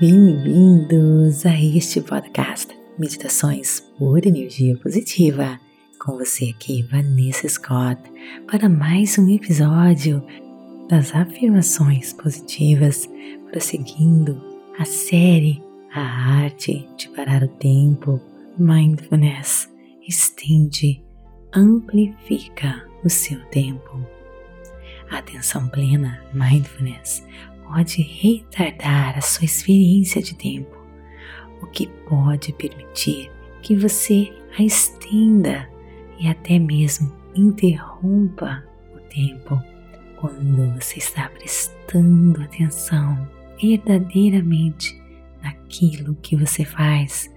Bem-vindos a este podcast Meditações por Energia Positiva. Com você aqui, Vanessa Scott, para mais um episódio das afirmações positivas, prosseguindo a série A Arte de Parar o Tempo, Mindfulness, estende, amplifica o seu tempo. Atenção plena, mindfulness, pode retardar a sua experiência de tempo, o que pode permitir que você a estenda e até mesmo interrompa o tempo quando você está prestando atenção verdadeiramente naquilo que você faz.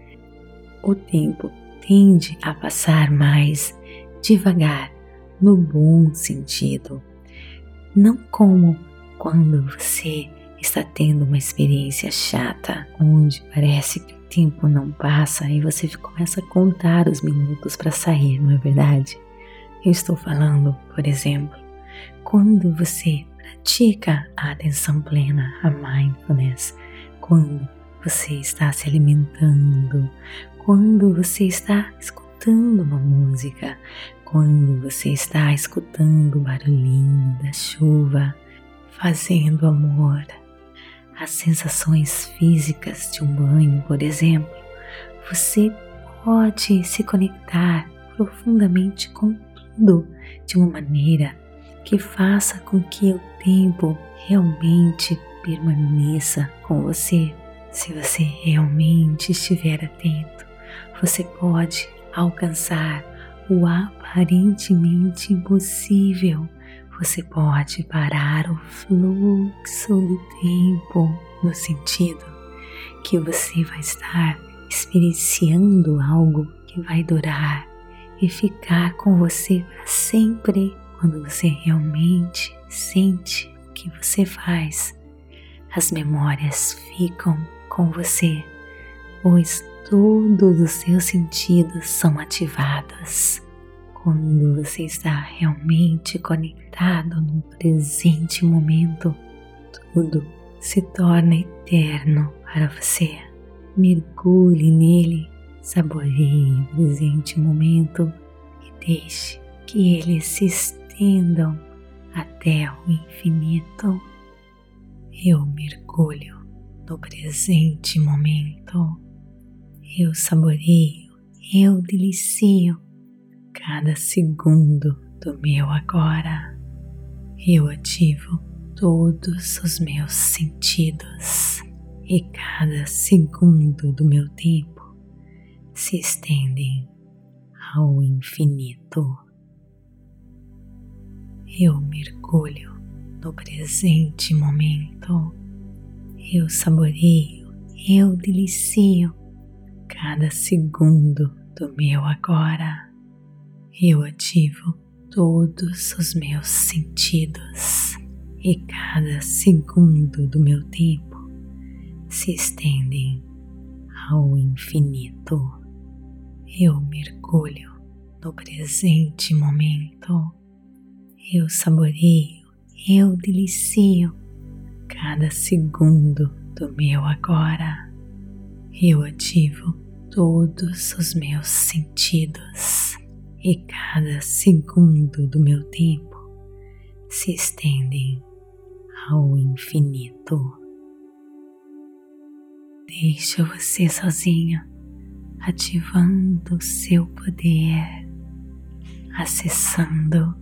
O tempo tende a passar mais devagar no bom sentido, não como quando você está tendo uma experiência chata, onde parece que o tempo não passa e você começa a contar os minutos para sair, não é verdade? Eu estou falando, por exemplo, quando você pratica a atenção plena, a mindfulness, quando você está se alimentando, quando você está escutando uma música, quando você está escutando o barulhinho da chuva, fazendo amor, as sensações físicas de um banho, por exemplo, você pode se conectar profundamente com tudo de uma maneira que faça com que o tempo realmente permaneça com você. Se você realmente estiver atento, você pode alcançar o aparentemente impossível você pode parar o fluxo do tempo no sentido que você vai estar experienciando algo que vai durar e ficar com você para sempre quando você realmente sente o que você faz. As memórias ficam com você, pois todos os seus sentidos são ativados quando você está realmente conectado no presente momento, tudo se torna eterno para você. Mergulhe nele, saboreie o presente momento e deixe que eles se estendam até o infinito. Eu mergulho no presente momento. Eu saboreio, eu delicio cada segundo do meu agora. Eu ativo todos os meus sentidos e cada segundo do meu tempo se estendem ao infinito. Eu mergulho no presente momento. Eu saboreio, eu delicio cada segundo do meu agora eu ativo todos os meus sentidos e cada segundo do meu tempo se estendem ao infinito. Eu mergulho no presente momento, eu saboreio, eu delicio cada segundo do meu agora. Eu ativo todos os meus sentidos e cada segundo do meu tempo se estendem ao infinito. Deixa você sozinho, ativando seu poder, acessando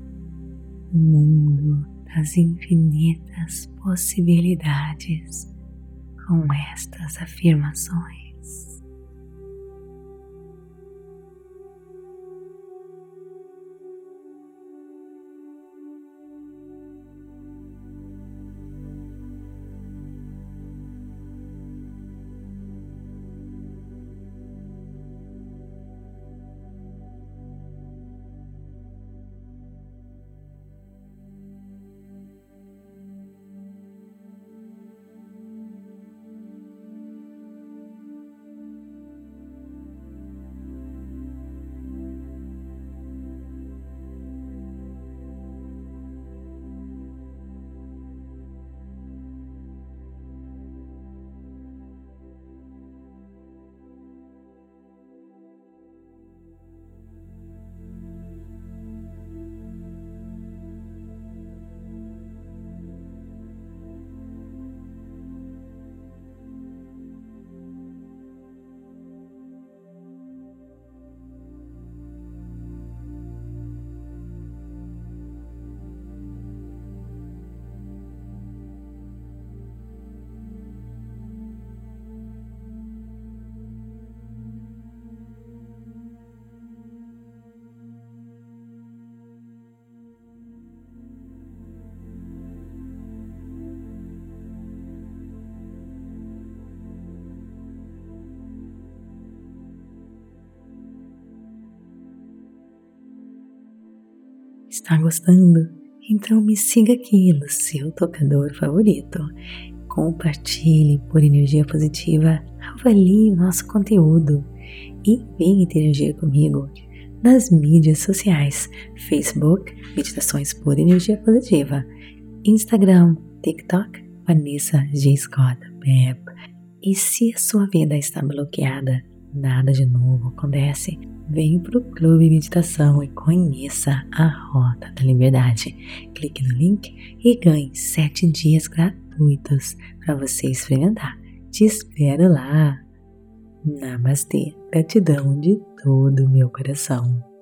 o mundo das infinitas possibilidades com estas afirmações. Está gostando? Então me siga aqui no seu tocador favorito. Compartilhe por energia positiva, avalie o nosso conteúdo e venha interagir comigo nas mídias sociais: Facebook, Meditações por Energia Positiva, Instagram, TikTok, Vanessa G. Scott Pep. E se a sua vida está bloqueada, nada de novo acontece, vem para o Clube Meditação e conheça a Rota da Liberdade. Clique no link e ganhe 7 dias gratuitos para você experimentar. Te espero lá! Namastê, gratidão de todo o meu coração.